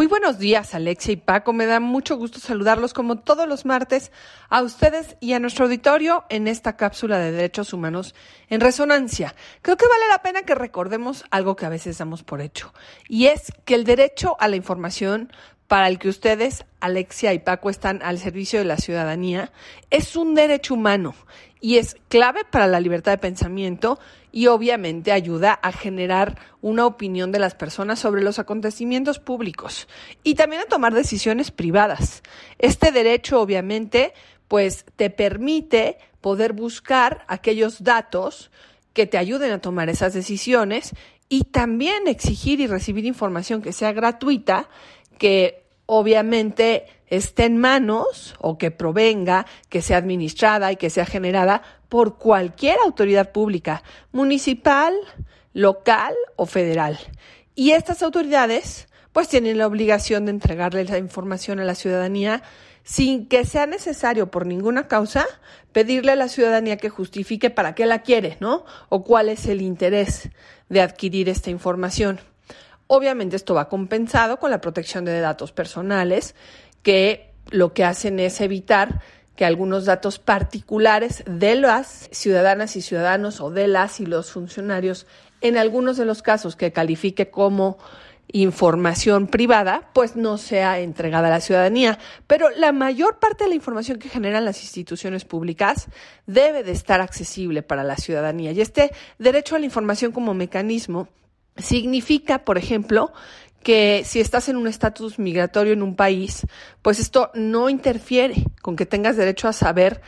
Muy buenos días, Alexia y Paco. Me da mucho gusto saludarlos como todos los martes a ustedes y a nuestro auditorio en esta cápsula de derechos humanos en resonancia. Creo que vale la pena que recordemos algo que a veces damos por hecho, y es que el derecho a la información para el que ustedes, Alexia y Paco, están al servicio de la ciudadanía, es un derecho humano y es clave para la libertad de pensamiento y obviamente ayuda a generar una opinión de las personas sobre los acontecimientos públicos y también a tomar decisiones privadas. Este derecho obviamente pues te permite poder buscar aquellos datos que te ayuden a tomar esas decisiones y también exigir y recibir información que sea gratuita que obviamente esté en manos o que provenga, que sea administrada y que sea generada por cualquier autoridad pública, municipal, local o federal. Y estas autoridades pues tienen la obligación de entregarle la información a la ciudadanía sin que sea necesario por ninguna causa pedirle a la ciudadanía que justifique para qué la quiere, ¿no? O cuál es el interés de adquirir esta información. Obviamente esto va compensado con la protección de datos personales, que lo que hacen es evitar que algunos datos particulares de las ciudadanas y ciudadanos o de las y los funcionarios, en algunos de los casos que califique como información privada, pues no sea entregada a la ciudadanía. Pero la mayor parte de la información que generan las instituciones públicas debe de estar accesible para la ciudadanía. Y este derecho a la información como mecanismo Significa, por ejemplo, que si estás en un estatus migratorio en un país, pues esto no interfiere con que tengas derecho a saber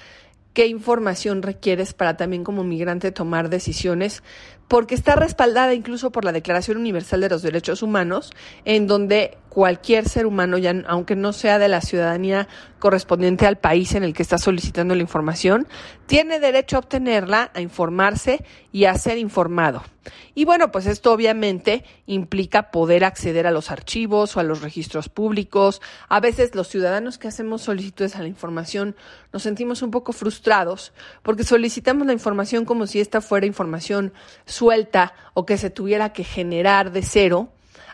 qué información requieres para también como migrante tomar decisiones, porque está respaldada incluso por la Declaración Universal de los Derechos Humanos, en donde cualquier ser humano, ya aunque no sea de la ciudadanía correspondiente al país en el que está solicitando la información, tiene derecho a obtenerla, a informarse y a ser informado. Y bueno, pues esto obviamente implica poder acceder a los archivos o a los registros públicos. A veces los ciudadanos que hacemos solicitudes a la información nos sentimos un poco frustrados porque solicitamos la información como si esta fuera información suelta o que se tuviera que generar de cero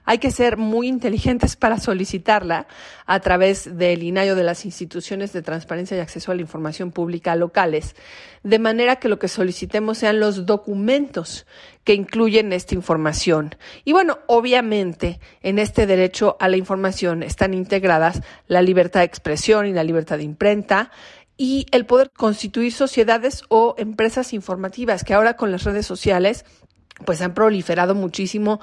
hay que ser muy inteligentes para solicitarla a través del INAIO de las instituciones de transparencia y acceso a la información pública locales, de manera que lo que solicitemos sean los documentos que incluyen esta información. Y bueno, obviamente en este derecho a la información están integradas la libertad de expresión y la libertad de imprenta, y el poder constituir sociedades o empresas informativas que ahora con las redes sociales pues han proliferado muchísimo.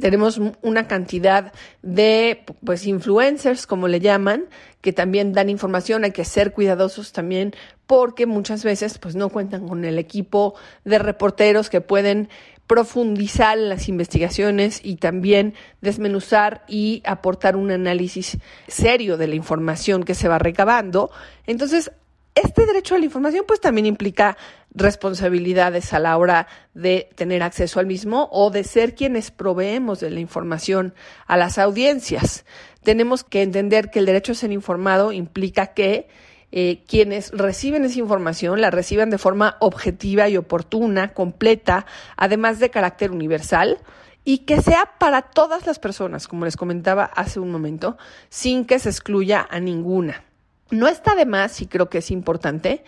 Tenemos una cantidad de pues influencers, como le llaman, que también dan información. Hay que ser cuidadosos también porque muchas veces pues no cuentan con el equipo de reporteros que pueden profundizar en las investigaciones y también desmenuzar y aportar un análisis serio de la información que se va recabando. Entonces, este derecho a la información pues también implica responsabilidades a la hora de tener acceso al mismo o de ser quienes proveemos de la información a las audiencias. Tenemos que entender que el derecho a ser informado implica que eh, quienes reciben esa información la reciban de forma objetiva y oportuna, completa, además de carácter universal y que sea para todas las personas, como les comentaba hace un momento, sin que se excluya a ninguna. No está de más, y creo que es importante,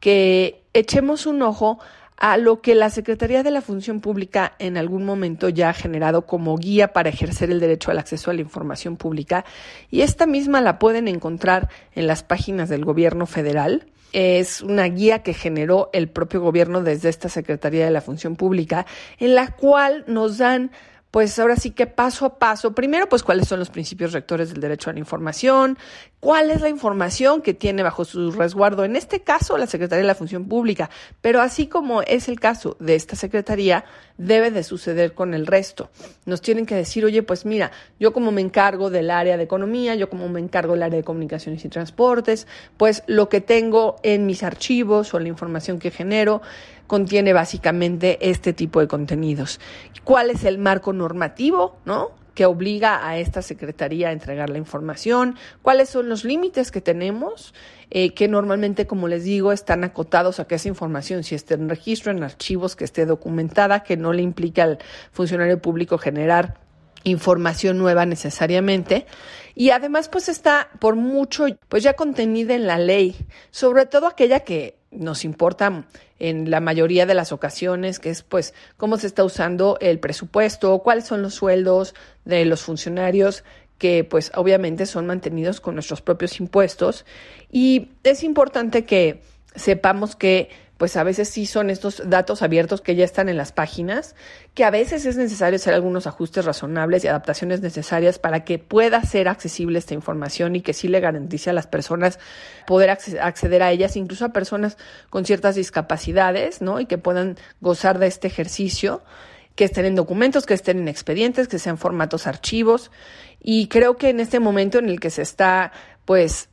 que echemos un ojo a lo que la Secretaría de la Función Pública en algún momento ya ha generado como guía para ejercer el derecho al acceso a la información pública y esta misma la pueden encontrar en las páginas del gobierno federal. Es una guía que generó el propio gobierno desde esta Secretaría de la Función Pública en la cual nos dan pues ahora sí que paso a paso, primero pues cuáles son los principios rectores del derecho a la información, cuál es la información que tiene bajo su resguardo, en este caso la Secretaría de la Función Pública, pero así como es el caso de esta Secretaría, debe de suceder con el resto. Nos tienen que decir, oye, pues mira, yo como me encargo del área de economía, yo como me encargo del área de comunicaciones y transportes, pues lo que tengo en mis archivos o la información que genero contiene básicamente este tipo de contenidos. ¿Cuál es el marco normativo, no? que obliga a esta Secretaría a entregar la información, cuáles son los límites que tenemos, eh, que normalmente, como les digo, están acotados a que esa información, si esté en registro, en archivos, que esté documentada, que no le implica al funcionario público generar información nueva necesariamente y además pues está por mucho pues ya contenida en la ley, sobre todo aquella que nos importa en la mayoría de las ocasiones, que es pues cómo se está usando el presupuesto, cuáles son los sueldos de los funcionarios que pues obviamente son mantenidos con nuestros propios impuestos. Y es importante que sepamos que pues a veces sí son estos datos abiertos que ya están en las páginas, que a veces es necesario hacer algunos ajustes razonables y adaptaciones necesarias para que pueda ser accesible esta información y que sí le garantice a las personas poder acceder a ellas, incluso a personas con ciertas discapacidades, ¿no? Y que puedan gozar de este ejercicio que estén en documentos, que estén en expedientes, que sean formatos archivos. Y creo que en este momento en el que se está, pues,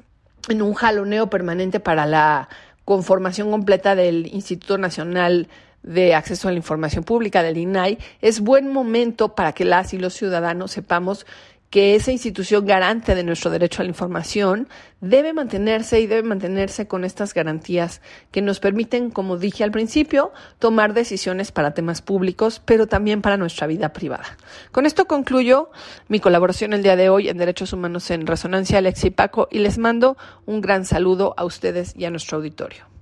en un jaloneo permanente para la conformación completa del Instituto Nacional de Acceso a la Información Pública, del INAI, es buen momento para que las y los ciudadanos sepamos que esa institución garante de nuestro derecho a la información debe mantenerse y debe mantenerse con estas garantías que nos permiten, como dije al principio, tomar decisiones para temas públicos, pero también para nuestra vida privada. Con esto concluyo mi colaboración el día de hoy en Derechos Humanos en Resonancia, Alex y Paco, y les mando un gran saludo a ustedes y a nuestro auditorio.